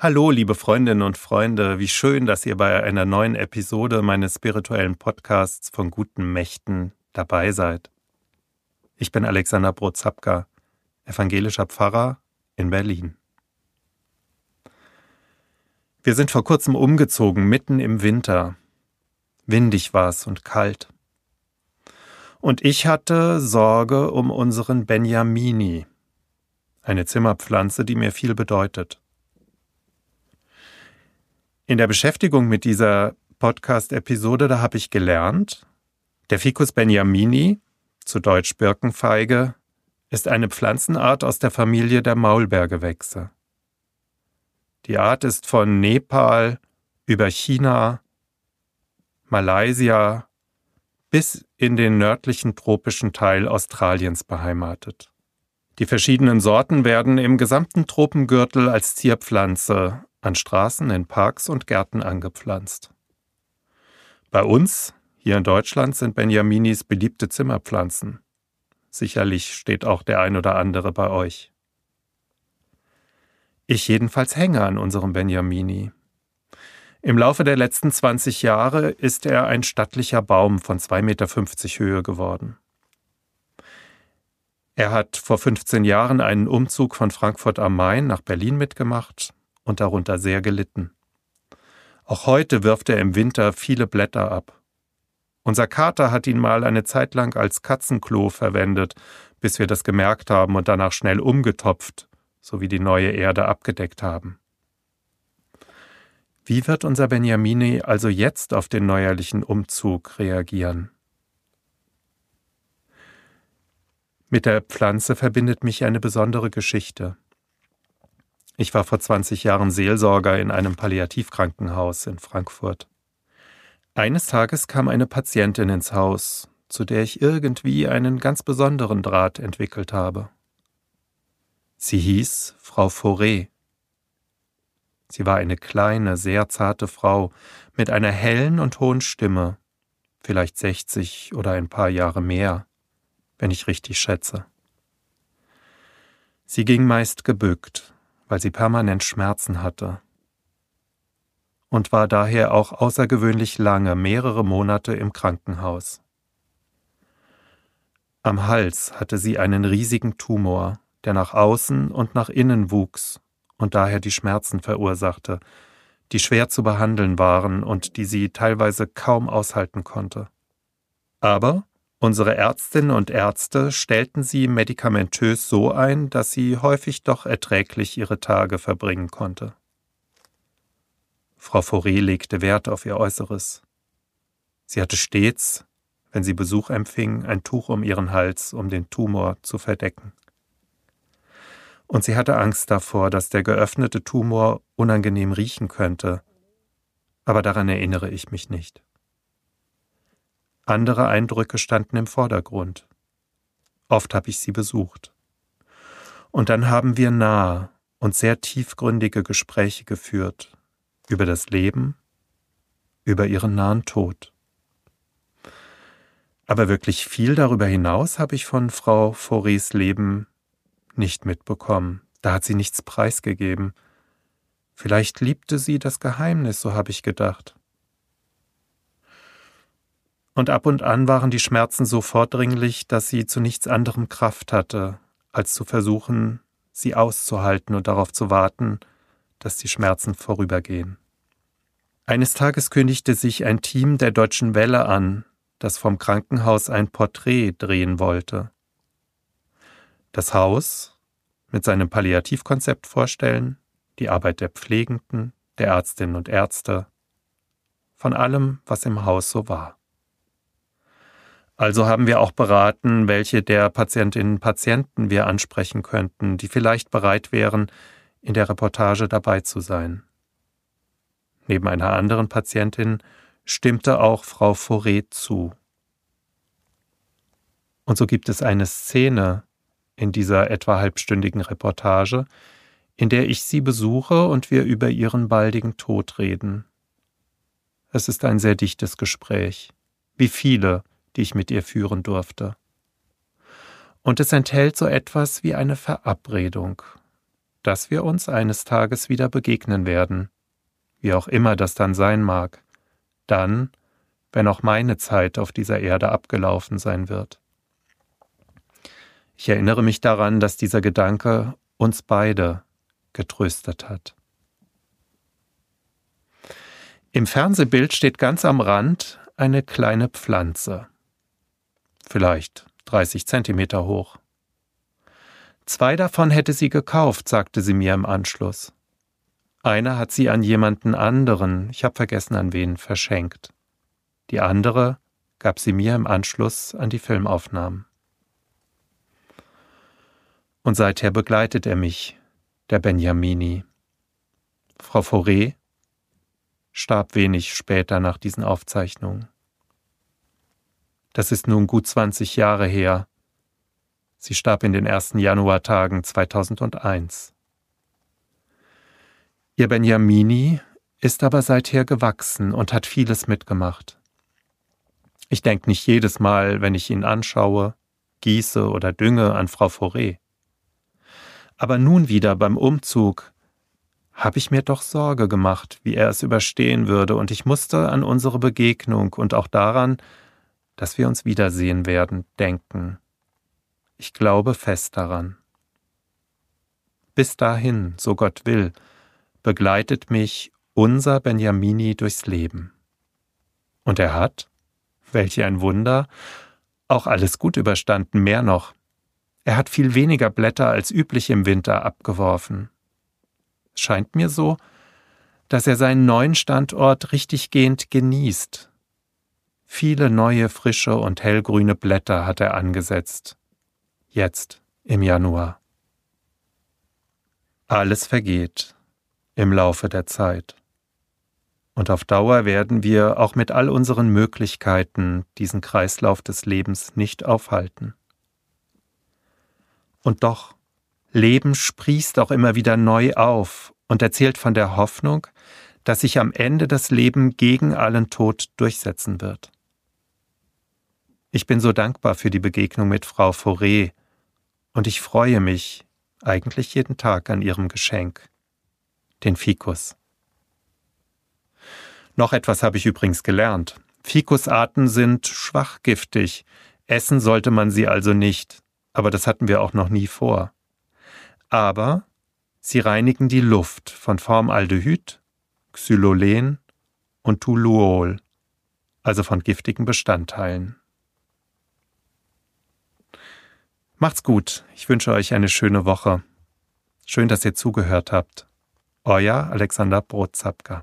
Hallo, liebe Freundinnen und Freunde, wie schön, dass ihr bei einer neuen Episode meines spirituellen Podcasts von guten Mächten dabei seid. Ich bin Alexander Brozapka, evangelischer Pfarrer in Berlin. Wir sind vor kurzem umgezogen, mitten im Winter. Windig war es und kalt. Und ich hatte Sorge um unseren Benjamini, eine Zimmerpflanze, die mir viel bedeutet. In der Beschäftigung mit dieser Podcast-Episode, da habe ich gelernt, der Ficus benjamini, zu Deutsch Birkenfeige, ist eine Pflanzenart aus der Familie der Maulbeergewächse. Die Art ist von Nepal über China, Malaysia bis in den nördlichen tropischen Teil Australiens beheimatet. Die verschiedenen Sorten werden im gesamten Tropengürtel als Zierpflanze an Straßen, in Parks und Gärten angepflanzt. Bei uns, hier in Deutschland, sind Benjaminis beliebte Zimmerpflanzen. Sicherlich steht auch der ein oder andere bei euch. Ich jedenfalls hänge an unserem Benjamini. Im Laufe der letzten 20 Jahre ist er ein stattlicher Baum von 2,50 Meter Höhe geworden. Er hat vor 15 Jahren einen Umzug von Frankfurt am Main nach Berlin mitgemacht und darunter sehr gelitten. Auch heute wirft er im Winter viele Blätter ab. Unser Kater hat ihn mal eine Zeit lang als Katzenklo verwendet, bis wir das gemerkt haben und danach schnell umgetopft, so wie die neue Erde abgedeckt haben. Wie wird unser Benjamini also jetzt auf den neuerlichen Umzug reagieren? Mit der Pflanze verbindet mich eine besondere Geschichte. Ich war vor 20 Jahren Seelsorger in einem Palliativkrankenhaus in Frankfurt. Eines Tages kam eine Patientin ins Haus, zu der ich irgendwie einen ganz besonderen Draht entwickelt habe. Sie hieß Frau Fauré. Sie war eine kleine, sehr zarte Frau mit einer hellen und hohen Stimme, vielleicht 60 oder ein paar Jahre mehr, wenn ich richtig schätze. Sie ging meist gebückt, weil sie permanent Schmerzen hatte und war daher auch außergewöhnlich lange, mehrere Monate im Krankenhaus. Am Hals hatte sie einen riesigen Tumor, der nach außen und nach innen wuchs und daher die Schmerzen verursachte, die schwer zu behandeln waren und die sie teilweise kaum aushalten konnte. Aber Unsere Ärztinnen und Ärzte stellten sie medikamentös so ein, dass sie häufig doch erträglich ihre Tage verbringen konnte. Frau Fauré legte Wert auf ihr Äußeres. Sie hatte stets, wenn sie Besuch empfing, ein Tuch um ihren Hals, um den Tumor zu verdecken. Und sie hatte Angst davor, dass der geöffnete Tumor unangenehm riechen könnte, aber daran erinnere ich mich nicht. Andere Eindrücke standen im Vordergrund. Oft habe ich sie besucht. Und dann haben wir nahe und sehr tiefgründige Gespräche geführt über das Leben, über ihren nahen Tod. Aber wirklich viel darüber hinaus habe ich von Frau Faurés Leben nicht mitbekommen. Da hat sie nichts preisgegeben. Vielleicht liebte sie das Geheimnis, so habe ich gedacht und ab und an waren die Schmerzen so vordringlich, dass sie zu nichts anderem Kraft hatte, als zu versuchen, sie auszuhalten und darauf zu warten, dass die Schmerzen vorübergehen. Eines Tages kündigte sich ein Team der Deutschen Welle an, das vom Krankenhaus ein Porträt drehen wollte. Das Haus mit seinem Palliativkonzept vorstellen, die Arbeit der Pflegenden, der Ärztinnen und Ärzte, von allem, was im Haus so war. Also haben wir auch beraten, welche der Patientinnen und Patienten wir ansprechen könnten, die vielleicht bereit wären, in der Reportage dabei zu sein. Neben einer anderen Patientin stimmte auch Frau Fauré zu. Und so gibt es eine Szene in dieser etwa halbstündigen Reportage, in der ich sie besuche und wir über ihren baldigen Tod reden. Es ist ein sehr dichtes Gespräch, wie viele, die ich mit ihr führen durfte. Und es enthält so etwas wie eine Verabredung, dass wir uns eines Tages wieder begegnen werden, wie auch immer das dann sein mag, dann, wenn auch meine Zeit auf dieser Erde abgelaufen sein wird. Ich erinnere mich daran, dass dieser Gedanke uns beide getröstet hat. Im Fernsehbild steht ganz am Rand eine kleine Pflanze, vielleicht 30 Zentimeter hoch. Zwei davon hätte sie gekauft, sagte sie mir im Anschluss. Eine hat sie an jemanden anderen, ich habe vergessen an wen, verschenkt. Die andere gab sie mir im Anschluss an die Filmaufnahmen. Und seither begleitet er mich, der Benjamini. Frau Fauré starb wenig später nach diesen Aufzeichnungen. Das ist nun gut 20 Jahre her. Sie starb in den ersten Januartagen 2001. Ihr Benjamini ist aber seither gewachsen und hat vieles mitgemacht. Ich denke nicht jedes Mal, wenn ich ihn anschaue, gieße oder dünge an Frau Fauré. Aber nun wieder beim Umzug habe ich mir doch Sorge gemacht, wie er es überstehen würde, und ich musste an unsere Begegnung und auch daran, dass wir uns wiedersehen werden, denken. Ich glaube fest daran. Bis dahin, so Gott will, begleitet mich unser Benjamini durchs Leben. Und er hat, welch ein Wunder, auch alles gut überstanden, mehr noch. Er hat viel weniger Blätter als üblich im Winter abgeworfen. Scheint mir so, dass er seinen neuen Standort richtiggehend genießt. Viele neue, frische und hellgrüne Blätter hat er angesetzt. Jetzt im Januar. Alles vergeht im Laufe der Zeit. Und auf Dauer werden wir auch mit all unseren Möglichkeiten diesen Kreislauf des Lebens nicht aufhalten. Und doch, Leben sprießt auch immer wieder neu auf und erzählt von der Hoffnung, dass sich am Ende das Leben gegen allen Tod durchsetzen wird. Ich bin so dankbar für die Begegnung mit Frau Fauré und ich freue mich eigentlich jeden Tag an ihrem Geschenk, den Fikus. Noch etwas habe ich übrigens gelernt. Fikusarten sind schwachgiftig, essen sollte man sie also nicht aber das hatten wir auch noch nie vor. Aber sie reinigen die Luft von Formaldehyd, Xylolen und Toluol, also von giftigen Bestandteilen. Macht's gut, ich wünsche euch eine schöne Woche. Schön, dass ihr zugehört habt. Euer Alexander Brotzapka.